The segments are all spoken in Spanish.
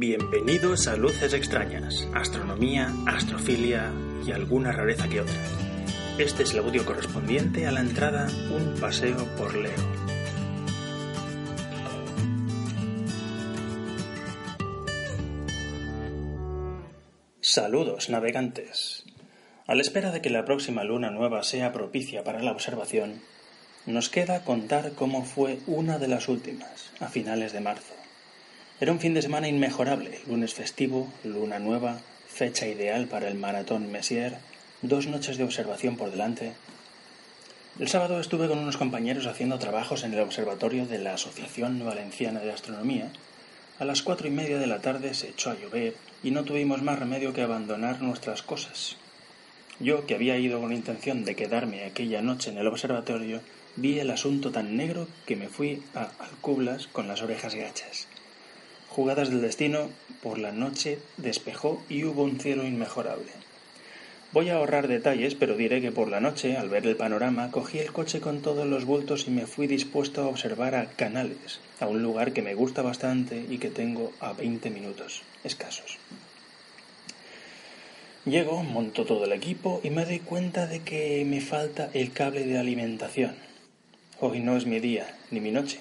Bienvenidos a Luces Extrañas, astronomía, astrofilia y alguna rareza que otra. Este es el audio correspondiente a la entrada Un paseo por Leo. Saludos, navegantes. A la espera de que la próxima luna nueva sea propicia para la observación, nos queda contar cómo fue una de las últimas, a finales de marzo. Era un fin de semana inmejorable, lunes festivo, luna nueva, fecha ideal para el maratón Messier, dos noches de observación por delante. El sábado estuve con unos compañeros haciendo trabajos en el observatorio de la Asociación Valenciana de Astronomía. A las cuatro y media de la tarde se echó a llover y no tuvimos más remedio que abandonar nuestras cosas. Yo, que había ido con intención de quedarme aquella noche en el observatorio, vi el asunto tan negro que me fui a Alcublas con las orejas gachas. Jugadas del destino, por la noche despejó y hubo un cielo inmejorable. Voy a ahorrar detalles, pero diré que por la noche, al ver el panorama, cogí el coche con todos los bultos y me fui dispuesto a observar a Canales, a un lugar que me gusta bastante y que tengo a 20 minutos escasos. Llego, monto todo el equipo y me doy cuenta de que me falta el cable de alimentación. Hoy no es mi día ni mi noche.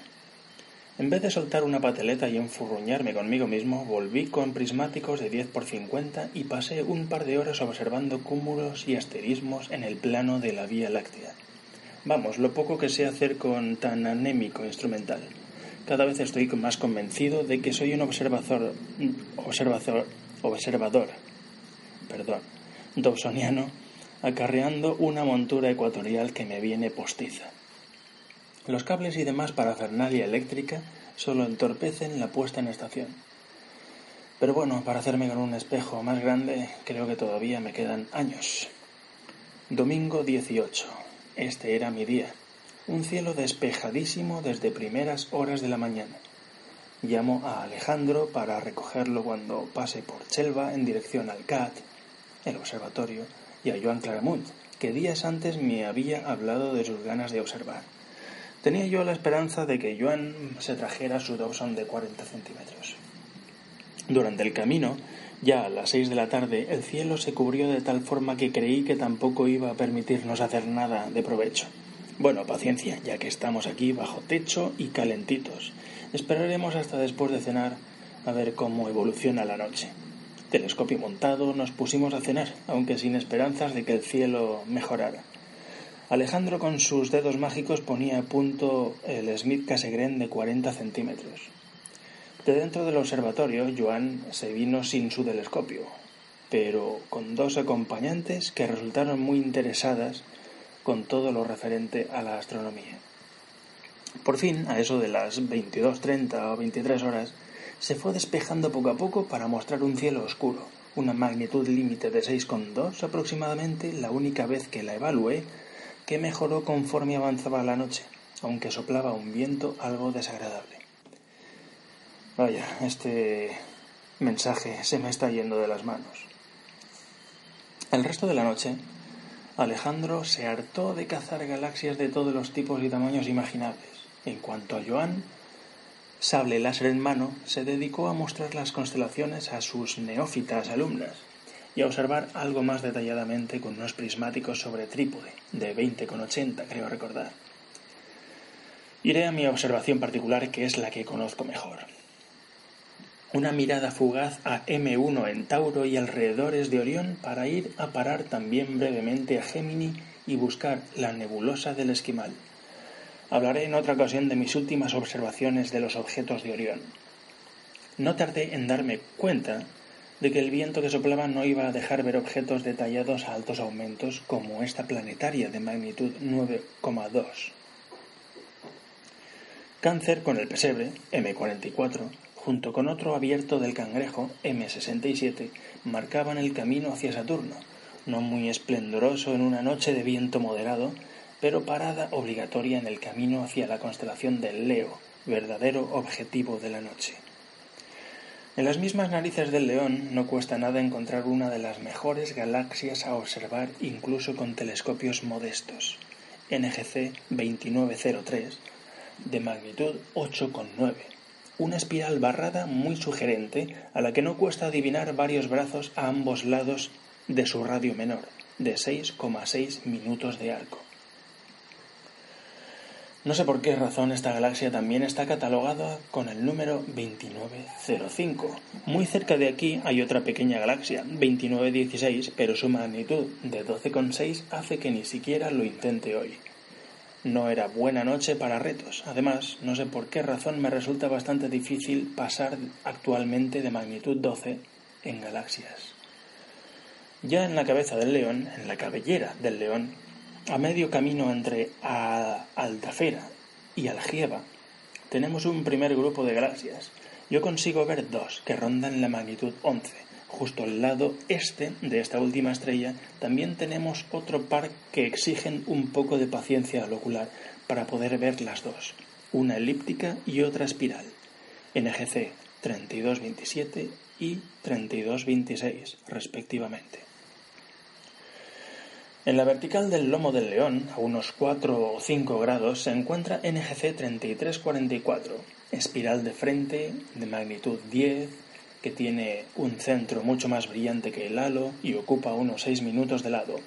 En vez de soltar una pateleta y enfurruñarme conmigo mismo, volví con prismáticos de 10 por 50 y pasé un par de horas observando cúmulos y asterismos en el plano de la Vía Láctea. Vamos, lo poco que sé hacer con tan anémico instrumental. Cada vez estoy más convencido de que soy un observador, observador, observador, perdón, dobsoniano, acarreando una montura ecuatorial que me viene postiza. Los cables y demás parafernalia eléctrica solo entorpecen la puesta en estación. Pero bueno, para hacerme con un espejo más grande, creo que todavía me quedan años. Domingo 18. Este era mi día. Un cielo despejadísimo desde primeras horas de la mañana. Llamo a Alejandro para recogerlo cuando pase por Chelva en dirección al CAT, el observatorio, y a Joan Claramunt, que días antes me había hablado de sus ganas de observar. Tenía yo la esperanza de que Joan se trajera su Dobson de 40 centímetros. Durante el camino, ya a las seis de la tarde, el cielo se cubrió de tal forma que creí que tampoco iba a permitirnos hacer nada de provecho. Bueno, paciencia, ya que estamos aquí bajo techo y calentitos. Esperaremos hasta después de cenar a ver cómo evoluciona la noche. Telescopio montado, nos pusimos a cenar, aunque sin esperanzas de que el cielo mejorara. Alejandro con sus dedos mágicos ponía a punto el Smith Cassegrain de 40 centímetros. De dentro del observatorio, Joan se vino sin su telescopio, pero con dos acompañantes que resultaron muy interesadas con todo lo referente a la astronomía. Por fin, a eso de las 22.30 o 23 horas, se fue despejando poco a poco para mostrar un cielo oscuro, una magnitud límite de 6,2 aproximadamente, la única vez que la evalué que mejoró conforme avanzaba la noche, aunque soplaba un viento algo desagradable. Vaya, este mensaje se me está yendo de las manos. El resto de la noche, Alejandro se hartó de cazar galaxias de todos los tipos y tamaños imaginables. En cuanto a Joan, sable láser en mano, se dedicó a mostrar las constelaciones a sus neófitas alumnas y a observar algo más detalladamente con unos prismáticos sobre trípode de 20,80 creo recordar. Iré a mi observación particular que es la que conozco mejor. Una mirada fugaz a M1 en Tauro y alrededores de Orión para ir a parar también brevemente a Gémini y buscar la nebulosa del Esquimal. Hablaré en otra ocasión de mis últimas observaciones de los objetos de Orión. No tardé en darme cuenta de que el viento que soplaba no iba a dejar ver objetos detallados a altos aumentos como esta planetaria de magnitud 9,2. Cáncer con el pesebre, M44, junto con otro abierto del cangrejo, M67, marcaban el camino hacia Saturno, no muy esplendoroso en una noche de viento moderado, pero parada obligatoria en el camino hacia la constelación del Leo, verdadero objetivo de la noche. En las mismas narices del león no cuesta nada encontrar una de las mejores galaxias a observar incluso con telescopios modestos, NGC 2903, de magnitud 8,9, una espiral barrada muy sugerente a la que no cuesta adivinar varios brazos a ambos lados de su radio menor, de 6,6 minutos de arco. No sé por qué razón esta galaxia también está catalogada con el número 2905. Muy cerca de aquí hay otra pequeña galaxia, 2916, pero su magnitud de 12,6 hace que ni siquiera lo intente hoy. No era buena noche para retos. Además, no sé por qué razón me resulta bastante difícil pasar actualmente de magnitud 12 en galaxias. Ya en la cabeza del león, en la cabellera del león, a medio camino entre Altafera y Algieba, tenemos un primer grupo de galaxias. Yo consigo ver dos que rondan la magnitud 11. Justo al lado este de esta última estrella también tenemos otro par que exigen un poco de paciencia al ocular para poder ver las dos, una elíptica y otra espiral, NGC 3227 y 3226 respectivamente. En la vertical del lomo del león, a unos 4 o 5 grados, se encuentra NGC 3344, espiral de frente de magnitud 10, que tiene un centro mucho más brillante que el halo y ocupa unos 6 minutos de lado.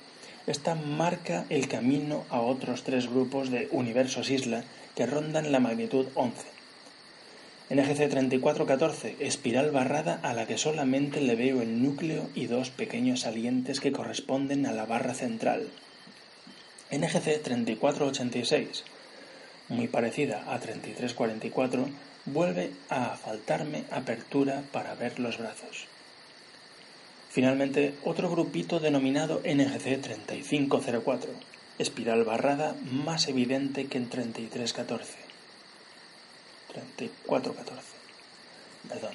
Esta marca el camino a otros tres grupos de universos isla que rondan la magnitud 11. NGC 3414, espiral barrada a la que solamente le veo el núcleo y dos pequeños salientes que corresponden a la barra central. NGC 3486, muy parecida a 3344, vuelve a faltarme apertura para ver los brazos. Finalmente, otro grupito denominado NGC 3504, espiral barrada más evidente que en 3314. 3414. Perdón.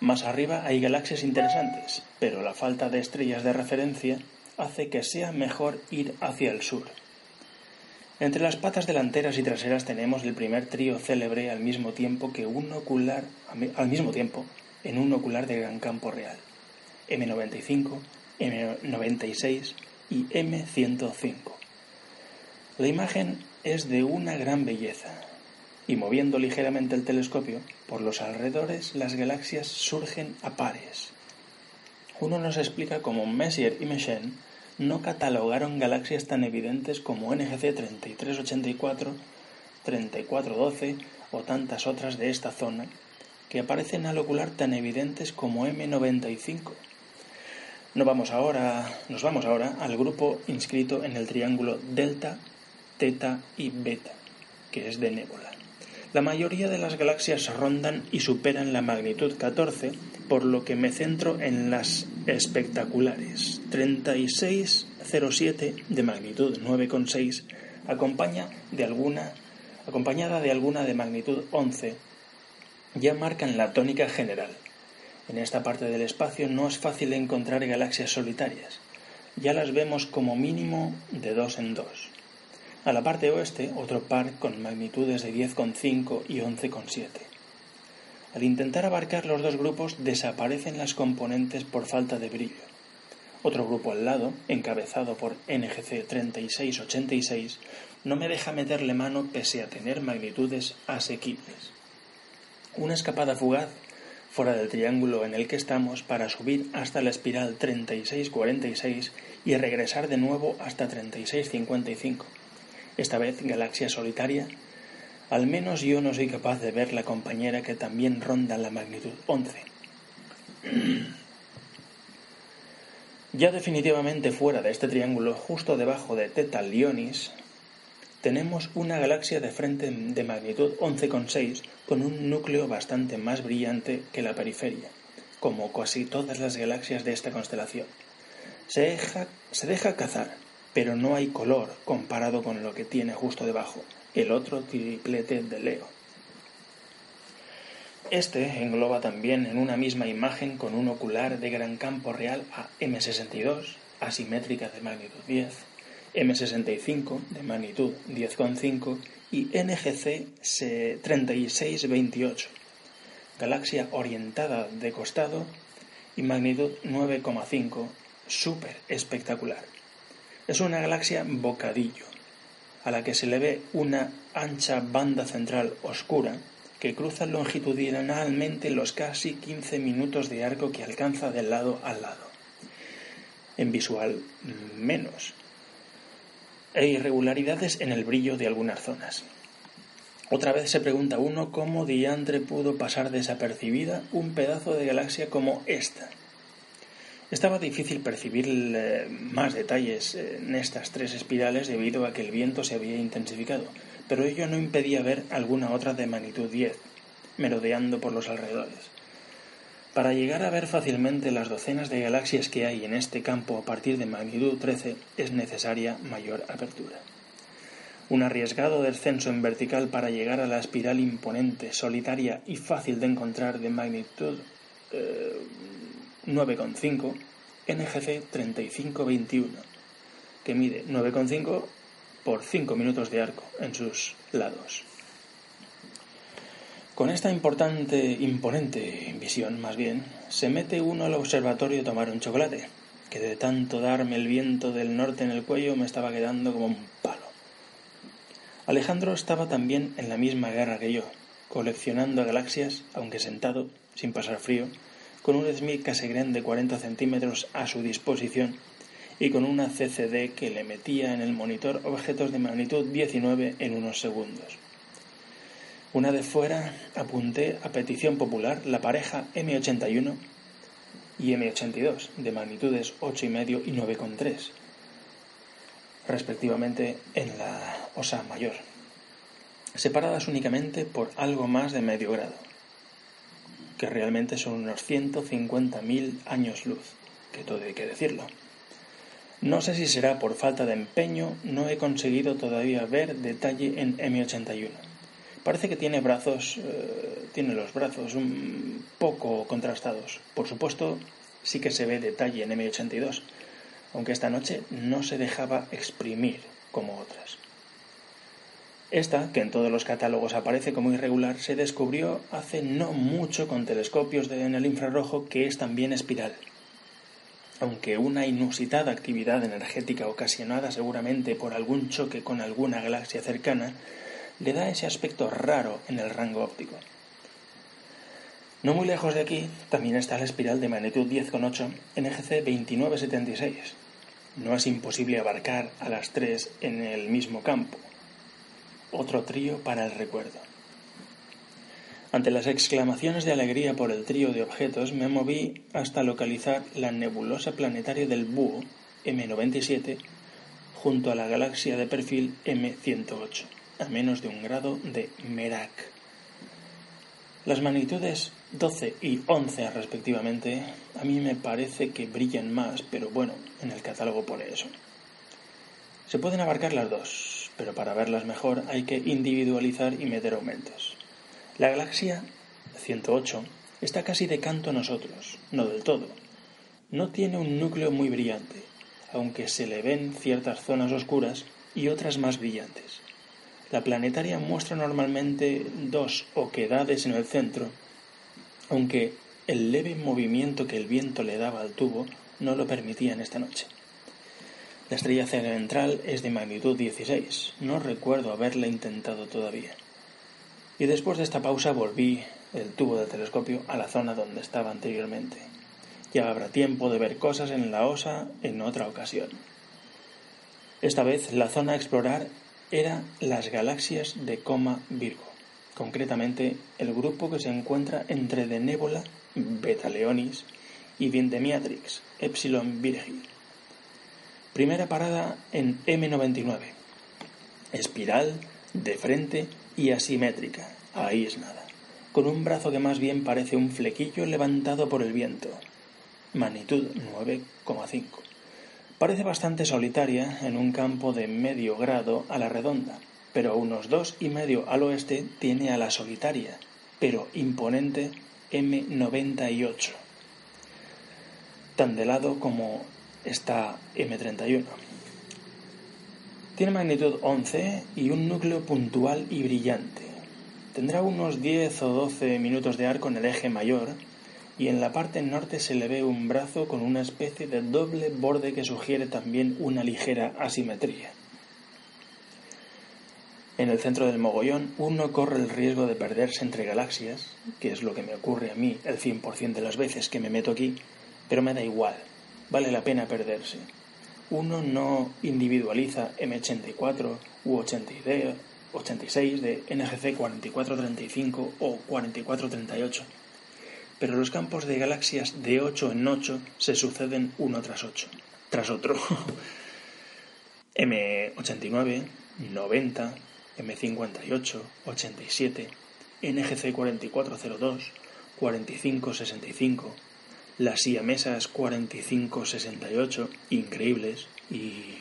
Más arriba hay galaxias interesantes, pero la falta de estrellas de referencia hace que sea mejor ir hacia el sur. Entre las patas delanteras y traseras tenemos el primer trío célebre al mismo tiempo que un ocular al mismo tiempo en un ocular de gran campo real. M95, M96 y M105. La imagen es de una gran belleza, y moviendo ligeramente el telescopio, por los alrededores las galaxias surgen a pares. Uno nos explica cómo Messier y Mechain no catalogaron galaxias tan evidentes como NGC 3384, 3412 o tantas otras de esta zona, que aparecen al ocular tan evidentes como M95. No vamos ahora, nos vamos ahora al grupo inscrito en el triángulo delta, teta y beta, que es de nébula. La mayoría de las galaxias rondan y superan la magnitud 14, por lo que me centro en las espectaculares. 3607 de magnitud 9,6 acompaña de alguna, acompañada de alguna de magnitud 11 ya marcan la tónica general. En esta parte del espacio no es fácil encontrar galaxias solitarias. Ya las vemos como mínimo de dos en dos. A la parte oeste, otro par con magnitudes de 10,5 y 11,7. Al intentar abarcar los dos grupos desaparecen las componentes por falta de brillo. Otro grupo al lado, encabezado por NGC 3686, no me deja meterle mano pese a tener magnitudes asequibles. Una escapada fugaz fuera del triángulo en el que estamos para subir hasta la espiral 3646 y regresar de nuevo hasta 3655 esta vez galaxia solitaria, al menos yo no soy capaz de ver la compañera que también ronda la magnitud 11. Ya definitivamente fuera de este triángulo, justo debajo de Theta Leonis, tenemos una galaxia de frente de magnitud 11,6 con un núcleo bastante más brillante que la periferia, como casi todas las galaxias de esta constelación. Se deja, se deja cazar pero no hay color comparado con lo que tiene justo debajo, el otro triplete de Leo. Este engloba también en una misma imagen con un ocular de gran campo real a M62, asimétrica de magnitud 10, M65 de magnitud 10,5 y NGC 3628, galaxia orientada de costado y magnitud 9,5, súper espectacular. Es una galaxia bocadillo, a la que se le ve una ancha banda central oscura que cruza longitudinalmente los casi 15 minutos de arco que alcanza de lado a lado. En visual, menos. E irregularidades en el brillo de algunas zonas. Otra vez se pregunta uno cómo diantre pudo pasar desapercibida un pedazo de galaxia como esta. Estaba difícil percibir eh, más detalles en estas tres espirales debido a que el viento se había intensificado, pero ello no impedía ver alguna otra de magnitud 10, merodeando por los alrededores. Para llegar a ver fácilmente las docenas de galaxias que hay en este campo a partir de magnitud 13 es necesaria mayor apertura. Un arriesgado descenso en vertical para llegar a la espiral imponente, solitaria y fácil de encontrar de magnitud 9,5 NGC 3521, que mide 9,5 por 5 minutos de arco en sus lados. Con esta importante, imponente visión, más bien, se mete uno al observatorio a tomar un chocolate, que de tanto darme el viento del norte en el cuello me estaba quedando como un palo. Alejandro estaba también en la misma guerra que yo, coleccionando galaxias, aunque sentado, sin pasar frío, con un Smith Cassegrain de 40 centímetros a su disposición y con una CCD que le metía en el monitor objetos de magnitud 19 en unos segundos. Una de fuera apunté a petición popular la pareja M81 y M82 de magnitudes 8,5 y 9,3, respectivamente en la osa mayor, separadas únicamente por algo más de medio grado, que realmente son unos 150.000 años luz, que todo hay que decirlo. No sé si será por falta de empeño, no he conseguido todavía ver detalle en M81. Parece que tiene brazos, eh, tiene los brazos un poco contrastados. Por supuesto, sí que se ve detalle en M82, aunque esta noche no se dejaba exprimir como otras. Esta, que en todos los catálogos aparece como irregular, se descubrió hace no mucho con telescopios en el infrarrojo que es también espiral aunque una inusitada actividad energética ocasionada seguramente por algún choque con alguna galaxia cercana, le da ese aspecto raro en el rango óptico. No muy lejos de aquí también está la espiral de magnitud 10,8 NGC 2976. No es imposible abarcar a las tres en el mismo campo. Otro trío para el recuerdo. Ante las exclamaciones de alegría por el trío de objetos, me moví hasta localizar la nebulosa planetaria del Búho M97 junto a la galaxia de perfil M108, a menos de un grado de Merak. Las magnitudes 12 y 11 respectivamente a mí me parece que brillan más, pero bueno, en el catálogo pone eso. Se pueden abarcar las dos, pero para verlas mejor hay que individualizar y meter aumentos. La galaxia 108 está casi de canto a nosotros, no del todo. No tiene un núcleo muy brillante, aunque se le ven ciertas zonas oscuras y otras más brillantes. La planetaria muestra normalmente dos oquedades en el centro, aunque el leve movimiento que el viento le daba al tubo no lo permitía en esta noche. La estrella central es de magnitud 16. No recuerdo haberla intentado todavía y después de esta pausa volví el tubo de telescopio a la zona donde estaba anteriormente. Ya habrá tiempo de ver cosas en la osa en otra ocasión. Esta vez la zona a explorar era las galaxias de Coma Virgo, concretamente el grupo que se encuentra entre de Nébula, Beta Leonis y Vindemiatrix, Epsilon Virgi. Primera parada en M99. Espiral, de frente y asimétrica, ahí es nada, con un brazo que más bien parece un flequillo levantado por el viento. Magnitud 9,5. Parece bastante solitaria en un campo de medio grado a la redonda, pero a unos dos y medio al oeste tiene a la solitaria, pero imponente M98, tan de lado como está M31. Tiene magnitud 11 y un núcleo puntual y brillante. Tendrá unos 10 o 12 minutos de arco en el eje mayor y en la parte norte se le ve un brazo con una especie de doble borde que sugiere también una ligera asimetría. En el centro del mogollón uno corre el riesgo de perderse entre galaxias, que es lo que me ocurre a mí el 100% de las veces que me meto aquí, pero me da igual, vale la pena perderse. Uno no individualiza M84 u 86 de NGC 4435 o 4438 pero los campos de galaxias de 8 en 8 se suceden uno tras 8, tras otro. M89, 90, M58, 87, NGC 4402, 4565, las siamesas 4568, increíbles, y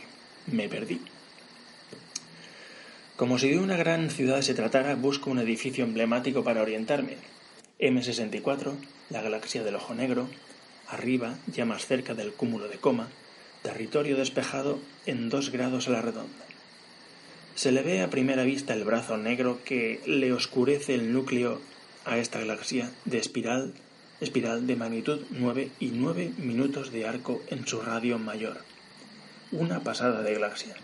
me perdí. Como si de una gran ciudad se tratara, busco un edificio emblemático para orientarme, M64, la galaxia del ojo negro, arriba, ya más cerca del cúmulo de coma, territorio despejado en dos grados a la redonda. Se le ve a primera vista el brazo negro que le oscurece el núcleo a esta galaxia de espiral, espiral de magnitud 9 y 9 minutos de arco en su radio mayor. Una pasada de galaxia.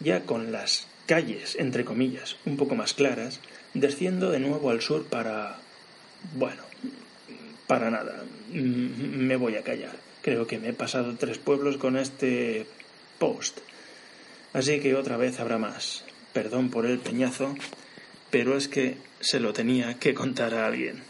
Ya con las calles, entre comillas, un poco más claras, desciendo de nuevo al sur para bueno, para nada. Me voy a callar. Creo que me he pasado tres pueblos con este post. Así que otra vez habrá más. Perdón por el peñazo, pero es que se lo tenía que contar a alguien.